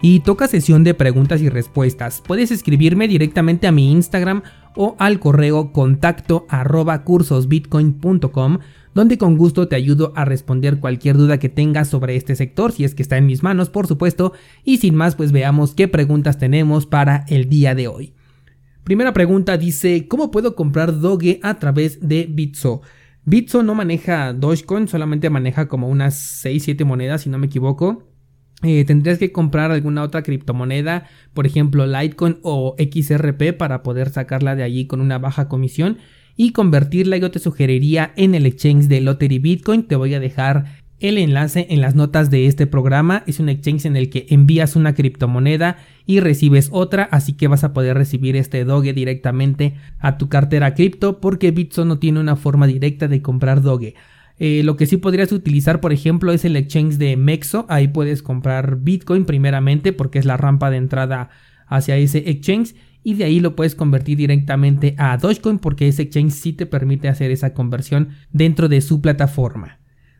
y toca sesión de preguntas y respuestas. Puedes escribirme directamente a mi Instagram o al correo contacto arroba cursosbitcoin.com donde con gusto te ayudo a responder cualquier duda que tengas sobre este sector, si es que está en mis manos, por supuesto, y sin más, pues veamos qué preguntas tenemos para el día de hoy. Primera pregunta dice, ¿cómo puedo comprar Doge a través de Bitso? Bitso no maneja Dogecoin, solamente maneja como unas 6-7 monedas, si no me equivoco. Eh, tendrías que comprar alguna otra criptomoneda, por ejemplo Litecoin o XRP para poder sacarla de allí con una baja comisión y convertirla yo te sugeriría en el exchange de Lottery Bitcoin. Te voy a dejar el enlace en las notas de este programa. Es un exchange en el que envías una criptomoneda y recibes otra, así que vas a poder recibir este Doge directamente a tu cartera cripto porque Bitso no tiene una forma directa de comprar Doge. Eh, lo que sí podrías utilizar, por ejemplo, es el exchange de Mexo. Ahí puedes comprar Bitcoin primeramente porque es la rampa de entrada hacia ese exchange. Y de ahí lo puedes convertir directamente a Dogecoin porque ese exchange sí te permite hacer esa conversión dentro de su plataforma.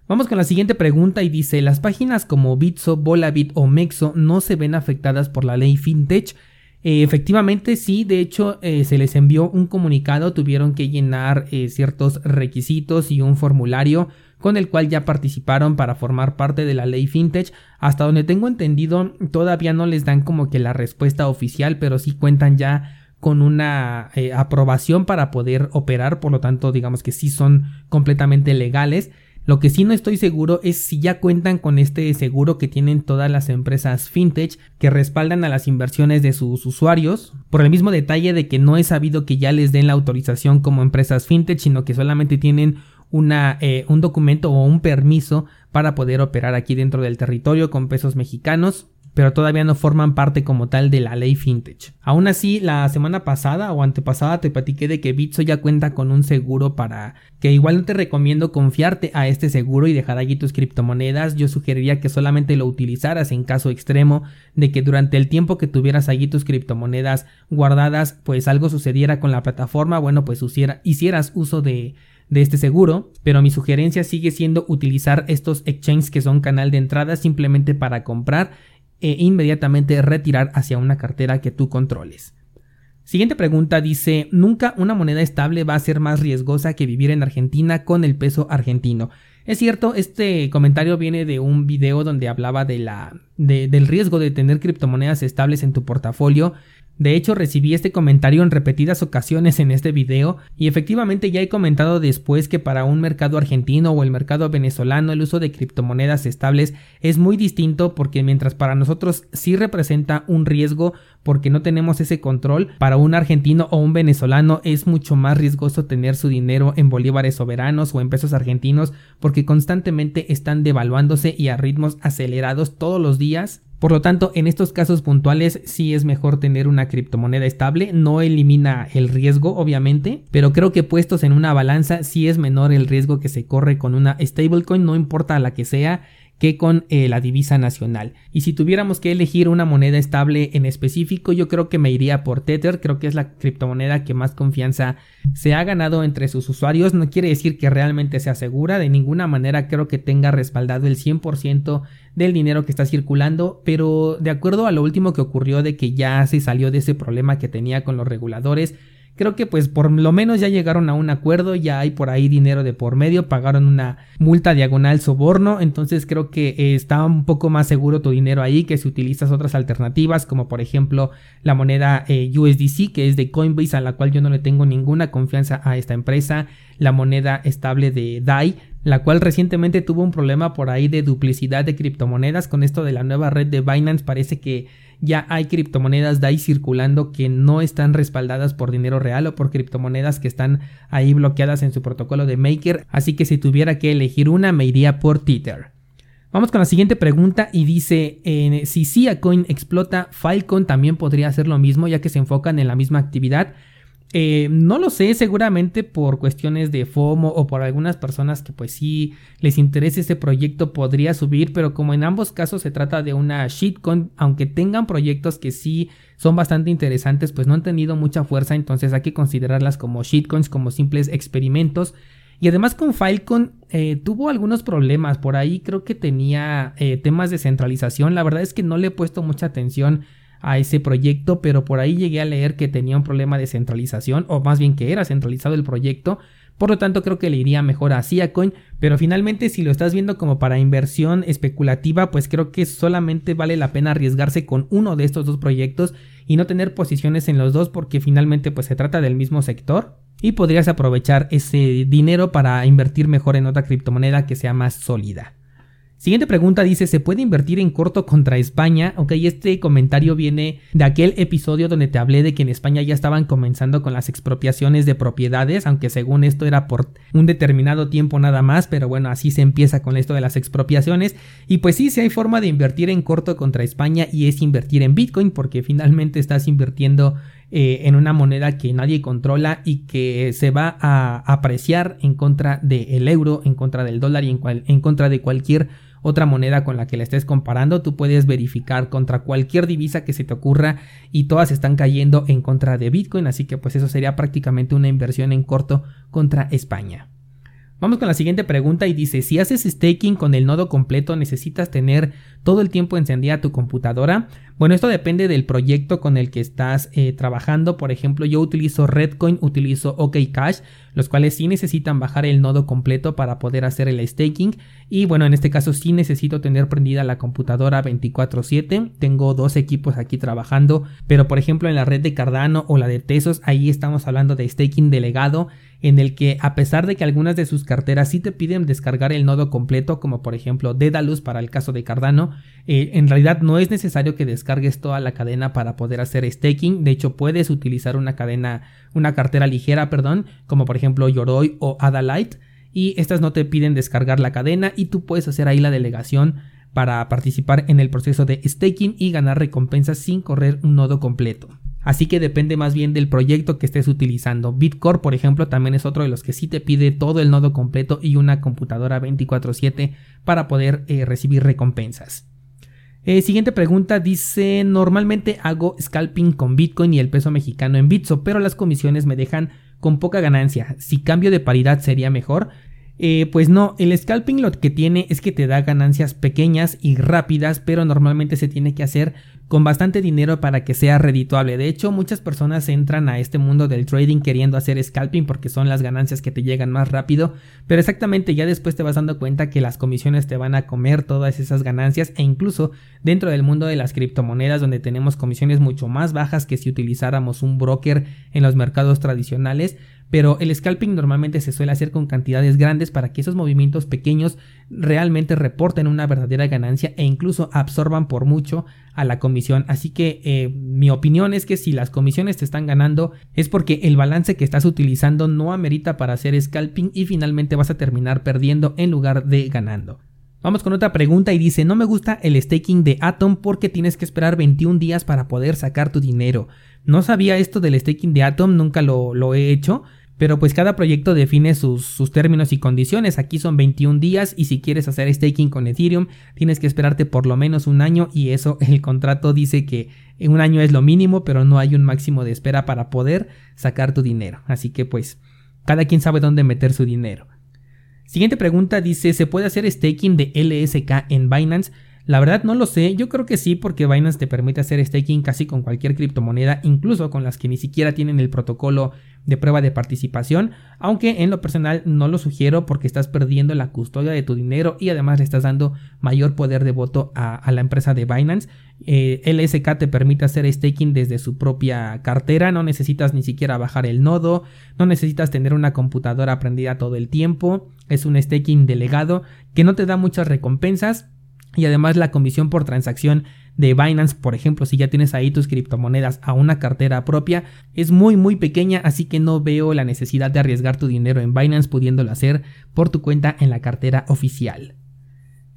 Vamos con la siguiente pregunta y dice, las páginas como Bitso, Volabit o Mexo no se ven afectadas por la ley FinTech eh, efectivamente, sí, de hecho eh, se les envió un comunicado, tuvieron que llenar eh, ciertos requisitos y un formulario con el cual ya participaron para formar parte de la ley fintech. Hasta donde tengo entendido, todavía no les dan como que la respuesta oficial, pero sí cuentan ya con una aprobación para poder operar, por lo tanto digamos que sí son completamente legales. Lo que sí no estoy seguro es si ya cuentan con este seguro que tienen todas las empresas fintech que respaldan a las inversiones de sus usuarios, por el mismo detalle de que no he sabido que ya les den la autorización como empresas fintech, sino que solamente tienen una, eh, un documento o un permiso para poder operar aquí dentro del territorio con pesos mexicanos pero todavía no forman parte como tal de la ley fintech. Aún así, la semana pasada o antepasada te platiqué de que Bitso ya cuenta con un seguro para que igual no te recomiendo confiarte a este seguro y dejar allí tus criptomonedas. Yo sugeriría que solamente lo utilizaras en caso extremo de que durante el tiempo que tuvieras allí tus criptomonedas guardadas, pues algo sucediera con la plataforma, bueno, pues hicieras uso de de este seguro, pero mi sugerencia sigue siendo utilizar estos exchanges que son canal de entrada simplemente para comprar e inmediatamente retirar hacia una cartera que tú controles. Siguiente pregunta dice, nunca una moneda estable va a ser más riesgosa que vivir en Argentina con el peso argentino. Es cierto, este comentario viene de un video donde hablaba de la, del riesgo de tener criptomonedas estables en tu portafolio de hecho, recibí este comentario en repetidas ocasiones en este video y efectivamente ya he comentado después que para un mercado argentino o el mercado venezolano el uso de criptomonedas estables es muy distinto porque mientras para nosotros sí representa un riesgo porque no tenemos ese control, para un argentino o un venezolano es mucho más riesgoso tener su dinero en bolívares soberanos o en pesos argentinos porque constantemente están devaluándose y a ritmos acelerados todos los días por lo tanto, en estos casos puntuales sí es mejor tener una criptomoneda estable, no elimina el riesgo obviamente, pero creo que puestos en una balanza sí es menor el riesgo que se corre con una stablecoin, no importa la que sea, que con eh, la divisa nacional. Y si tuviéramos que elegir una moneda estable en específico, yo creo que me iría por Tether, creo que es la criptomoneda que más confianza se ha ganado entre sus usuarios. No quiere decir que realmente sea segura, de ninguna manera creo que tenga respaldado el 100% del dinero que está circulando, pero de acuerdo a lo último que ocurrió de que ya se salió de ese problema que tenía con los reguladores, Creo que pues por lo menos ya llegaron a un acuerdo, ya hay por ahí dinero de por medio, pagaron una multa diagonal soborno, entonces creo que eh, está un poco más seguro tu dinero ahí que si utilizas otras alternativas como por ejemplo la moneda eh, USDC que es de Coinbase a la cual yo no le tengo ninguna confianza a esta empresa, la moneda estable de DAI la cual recientemente tuvo un problema por ahí de duplicidad de criptomonedas con esto de la nueva red de Binance parece que ya hay criptomonedas DAI circulando que no están respaldadas por dinero real o por criptomonedas que están ahí bloqueadas en su protocolo de Maker, así que si tuviera que elegir una me iría por Tether. Vamos con la siguiente pregunta y dice, eh, si Siacoin explota, Filecoin también podría hacer lo mismo ya que se enfocan en la misma actividad. Eh, no lo sé, seguramente por cuestiones de FOMO o por algunas personas que pues sí les interese este proyecto podría subir, pero como en ambos casos se trata de una shitcoin, aunque tengan proyectos que sí son bastante interesantes, pues no han tenido mucha fuerza, entonces hay que considerarlas como shitcoins, como simples experimentos. Y además con Filecoin eh, tuvo algunos problemas, por ahí creo que tenía eh, temas de centralización, la verdad es que no le he puesto mucha atención a ese proyecto, pero por ahí llegué a leer que tenía un problema de centralización, o más bien que era centralizado el proyecto. Por lo tanto, creo que le iría mejor a Siacoin, pero finalmente si lo estás viendo como para inversión especulativa, pues creo que solamente vale la pena arriesgarse con uno de estos dos proyectos y no tener posiciones en los dos porque finalmente pues se trata del mismo sector y podrías aprovechar ese dinero para invertir mejor en otra criptomoneda que sea más sólida. Siguiente pregunta dice, ¿se puede invertir en corto contra España? Ok, este comentario viene de aquel episodio donde te hablé de que en España ya estaban comenzando con las expropiaciones de propiedades, aunque según esto era por un determinado tiempo nada más, pero bueno, así se empieza con esto de las expropiaciones. Y pues sí, sí hay forma de invertir en corto contra España y es invertir en Bitcoin porque finalmente estás invirtiendo eh, en una moneda que nadie controla y que se va a apreciar en contra del euro, en contra del dólar y en, en contra de cualquier otra moneda con la que la estés comparando, tú puedes verificar contra cualquier divisa que se te ocurra y todas están cayendo en contra de Bitcoin, así que pues eso sería prácticamente una inversión en corto contra España. Vamos con la siguiente pregunta y dice, si haces staking con el nodo completo, ¿necesitas tener todo el tiempo encendida tu computadora? Bueno, esto depende del proyecto con el que estás eh, trabajando. Por ejemplo, yo utilizo Redcoin, utilizo OKCash, los cuales sí necesitan bajar el nodo completo para poder hacer el staking. Y bueno, en este caso sí necesito tener prendida la computadora 24/7. Tengo dos equipos aquí trabajando, pero por ejemplo en la red de Cardano o la de Tesos, ahí estamos hablando de staking delegado en el que a pesar de que algunas de sus carteras sí te piden descargar el nodo completo, como por ejemplo Dedalus para el caso de Cardano, eh, en realidad no es necesario que descargues toda la cadena para poder hacer staking. De hecho, puedes utilizar una cadena, una cartera ligera, perdón, como por ejemplo Yoroi o Adalite, y estas no te piden descargar la cadena y tú puedes hacer ahí la delegación para participar en el proceso de staking y ganar recompensas sin correr un nodo completo. Así que depende más bien del proyecto que estés utilizando. Bitcore, por ejemplo, también es otro de los que sí te pide todo el nodo completo y una computadora 24/7 para poder eh, recibir recompensas. Eh, siguiente pregunta dice, normalmente hago scalping con Bitcoin y el peso mexicano en Bitso, pero las comisiones me dejan con poca ganancia. Si cambio de paridad sería mejor. Eh, pues no, el scalping lo que tiene es que te da ganancias pequeñas y rápidas, pero normalmente se tiene que hacer con bastante dinero para que sea redituable. De hecho, muchas personas entran a este mundo del trading queriendo hacer scalping porque son las ganancias que te llegan más rápido, pero exactamente ya después te vas dando cuenta que las comisiones te van a comer todas esas ganancias e incluso dentro del mundo de las criptomonedas donde tenemos comisiones mucho más bajas que si utilizáramos un broker en los mercados tradicionales, pero el scalping normalmente se suele hacer con cantidades grandes para que esos movimientos pequeños realmente reporten una verdadera ganancia e incluso absorban por mucho a la comisión. Así que eh, mi opinión es que si las comisiones te están ganando es porque el balance que estás utilizando no amerita para hacer scalping y finalmente vas a terminar perdiendo en lugar de ganando. Vamos con otra pregunta y dice, no me gusta el staking de Atom porque tienes que esperar 21 días para poder sacar tu dinero. No sabía esto del staking de Atom, nunca lo, lo he hecho, pero pues cada proyecto define sus, términos y condiciones. Aquí son 21 días y si quieres hacer staking con Ethereum tienes que esperarte por lo menos un año y eso el contrato dice que un año es lo mínimo pero no hay un máximo de espera para poder sacar tu dinero. Así que pues cada quien sabe dónde meter su dinero. Siguiente pregunta dice, ¿se puede hacer staking de LSK en Binance? La verdad no lo sé, yo creo que sí porque Binance te permite hacer staking casi con cualquier criptomoneda, incluso con las que ni siquiera tienen el protocolo de prueba de participación, aunque en lo personal no lo sugiero porque estás perdiendo la custodia de tu dinero y además le estás dando mayor poder de voto a, la empresa de Binance. Eh, LSK te permite hacer staking desde su propia cartera, no necesitas ni siquiera bajar el nodo, no necesitas tener una computadora prendida todo el tiempo, es un staking delegado que no te da muchas recompensas y además la comisión por transacción de Binance, por ejemplo, si ya tienes ahí tus criptomonedas a una cartera propia, es muy muy pequeña, así que no veo la necesidad de arriesgar tu dinero en Binance pudiéndolo hacer por tu cuenta en la cartera oficial.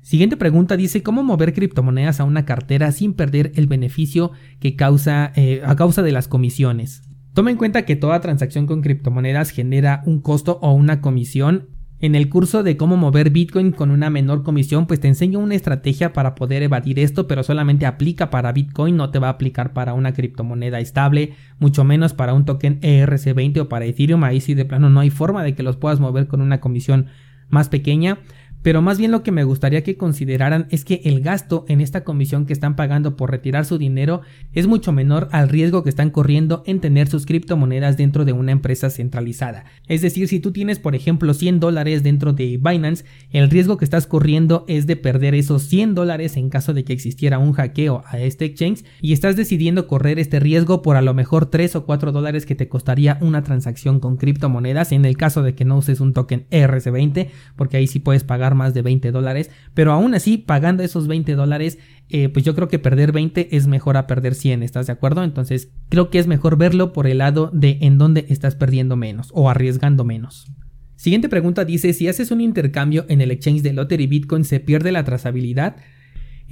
Siguiente pregunta dice cómo mover criptomonedas a una cartera sin perder el beneficio que causa eh, a causa de las comisiones. Toma en cuenta que toda transacción con criptomonedas genera un costo o una comisión en el curso de cómo mover Bitcoin con una menor comisión, pues te enseño una estrategia para poder evadir esto, pero solamente aplica para Bitcoin, no te va a aplicar para una criptomoneda estable, mucho menos para un token ERC20 o para Ethereum. Ahí sí de plano no hay forma de que los puedas mover con una comisión más pequeña. Pero más bien lo que me gustaría que consideraran es que el gasto en esta comisión que están pagando por retirar su dinero es mucho menor al riesgo que están corriendo en tener sus criptomonedas dentro de una empresa centralizada. Es decir, si tú tienes por ejemplo 100 dólares dentro de Binance, el riesgo que estás corriendo es de perder esos 100 dólares en caso de que existiera un hackeo a este exchange y estás decidiendo correr este riesgo por a lo mejor 3 o 4 dólares que te costaría una transacción con criptomonedas en el caso de que no uses un token RC20 porque ahí sí puedes pagar más de 20 dólares, pero aún así pagando esos 20 dólares, eh, pues yo creo que perder 20 es mejor a perder 100, ¿estás de acuerdo? Entonces creo que es mejor verlo por el lado de en dónde estás perdiendo menos o arriesgando menos. Siguiente pregunta dice, si haces un intercambio en el exchange de Lottery Bitcoin, ¿se pierde la trazabilidad?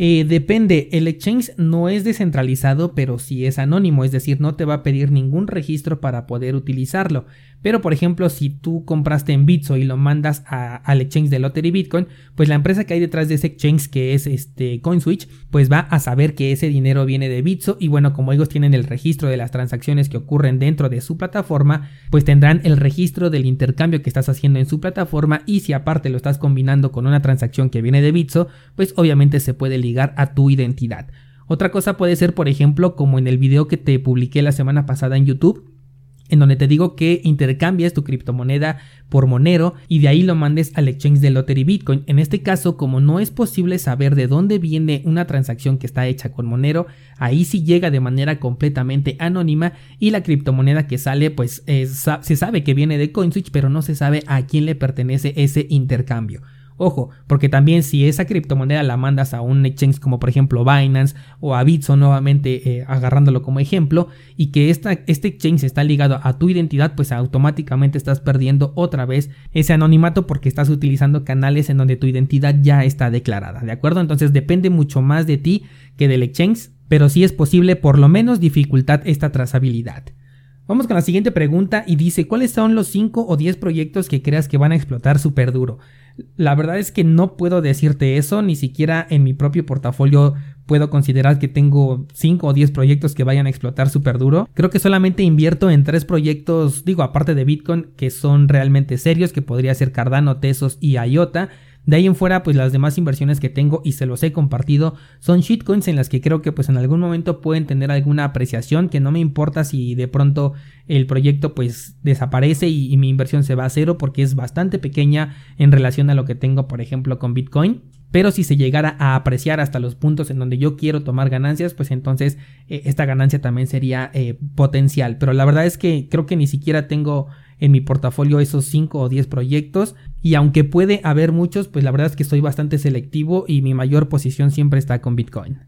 Eh, depende, el exchange no es descentralizado, pero sí es anónimo, es decir, no te va a pedir ningún registro para poder utilizarlo. Pero por ejemplo, si tú compraste en Bitso y lo mandas al exchange de Lottery Bitcoin, pues la empresa que hay detrás de ese exchange, que es este CoinSwitch, pues va a saber que ese dinero viene de Bitso y bueno, como ellos tienen el registro de las transacciones que ocurren dentro de su plataforma, pues tendrán el registro del intercambio que estás haciendo en su plataforma y si aparte lo estás combinando con una transacción que viene de Bitso, pues obviamente se puede ligar a tu identidad. Otra cosa puede ser, por ejemplo, como en el video que te publiqué la semana pasada en YouTube, en donde te digo que intercambias tu criptomoneda por Monero y de ahí lo mandes al exchange de Lottery Bitcoin. En este caso, como no es posible saber de dónde viene una transacción que está hecha con Monero, ahí sí llega de manera completamente anónima y la criptomoneda que sale pues se sabe que viene de CoinSwitch, pero no se sabe a quién le pertenece ese intercambio. Ojo, porque también si esa criptomoneda la mandas a un exchange como por ejemplo Binance o a Bitso nuevamente eh, agarrándolo como ejemplo y que esta, este exchange está ligado a tu identidad, pues automáticamente estás perdiendo otra vez ese anonimato porque estás utilizando canales en donde tu identidad ya está declarada, ¿de acuerdo? Entonces depende mucho más de ti que del exchange, pero sí es posible por lo menos dificultar esta trazabilidad. Vamos con la siguiente pregunta y dice, ¿cuáles son los 5 o 10 proyectos que creas que van a explotar súper duro? La verdad es que no puedo decirte eso, ni siquiera en mi propio portafolio puedo considerar que tengo 5 o 10 proyectos que vayan a explotar súper duro. Creo que solamente invierto en 3 proyectos, digo, aparte de Bitcoin, que son realmente serios, que podría ser Cardano, Tesos y IOTA. De ahí en fuera, pues las demás inversiones que tengo y se los he compartido son shitcoins en las que creo que pues en algún momento pueden tener alguna apreciación que no me importa si de pronto el proyecto pues desaparece y, mi inversión se va a cero porque es bastante pequeña en relación a lo que tengo por ejemplo con Bitcoin. Pero si se llegara a apreciar hasta los puntos en donde yo quiero tomar ganancias, pues entonces eh, esta ganancia también sería eh, potencial. Pero la verdad es que creo que ni siquiera tengo en mi portafolio esos 5 o 10 proyectos y aunque puede haber muchos, pues la verdad es que soy bastante selectivo y mi mayor posición siempre está con Bitcoin.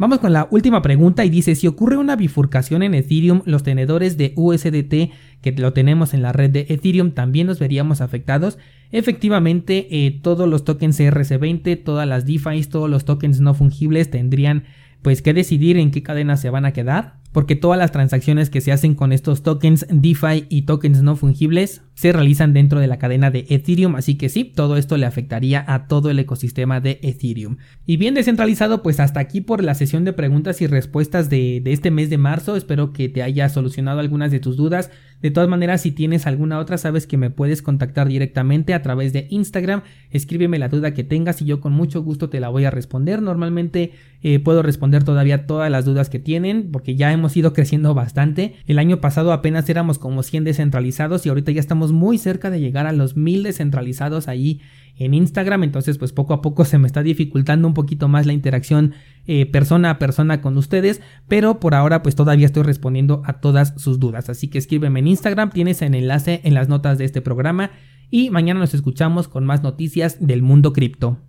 Vamos con la última pregunta y dice, si ocurre una bifurcación en Ethereum, los tenedores de USDT que lo tenemos en la red de Ethereum también nos veríamos afectados. Efectivamente, eh, todos los tokens ERC20, todas las DeFi, todos los tokens no fungibles tendrían pues que decidir en qué cadena se van a quedar porque todas las transacciones que se hacen con estos tokens DeFi y tokens no fungibles se realizan dentro de la cadena de Ethereum, así que sí, todo esto le afectaría a todo el ecosistema de Ethereum. Y bien descentralizado, pues hasta aquí por la sesión de preguntas y respuestas de, este mes de marzo, espero que te haya solucionado algunas de tus dudas. De todas maneras, si tienes alguna otra, sabes que me puedes contactar directamente a través de Instagram, escríbeme la duda que tengas y yo con mucho gusto te la voy a responder. Normalmente eh, puedo responder todavía todas las dudas que tienen porque ya hemos ido creciendo bastante. El año pasado apenas éramos como 100 descentralizados y ahorita ya estamos muy cerca de llegar a los 1000 descentralizados ahí en Instagram. Entonces pues poco a poco se me está dificultando un poquito más la interacción eh, persona a persona con ustedes. Pero por ahora pues todavía estoy respondiendo a todas sus dudas. Así que escríbeme en Instagram. Tienes el enlace en las notas de este programa. Y mañana nos escuchamos con más noticias del mundo cripto.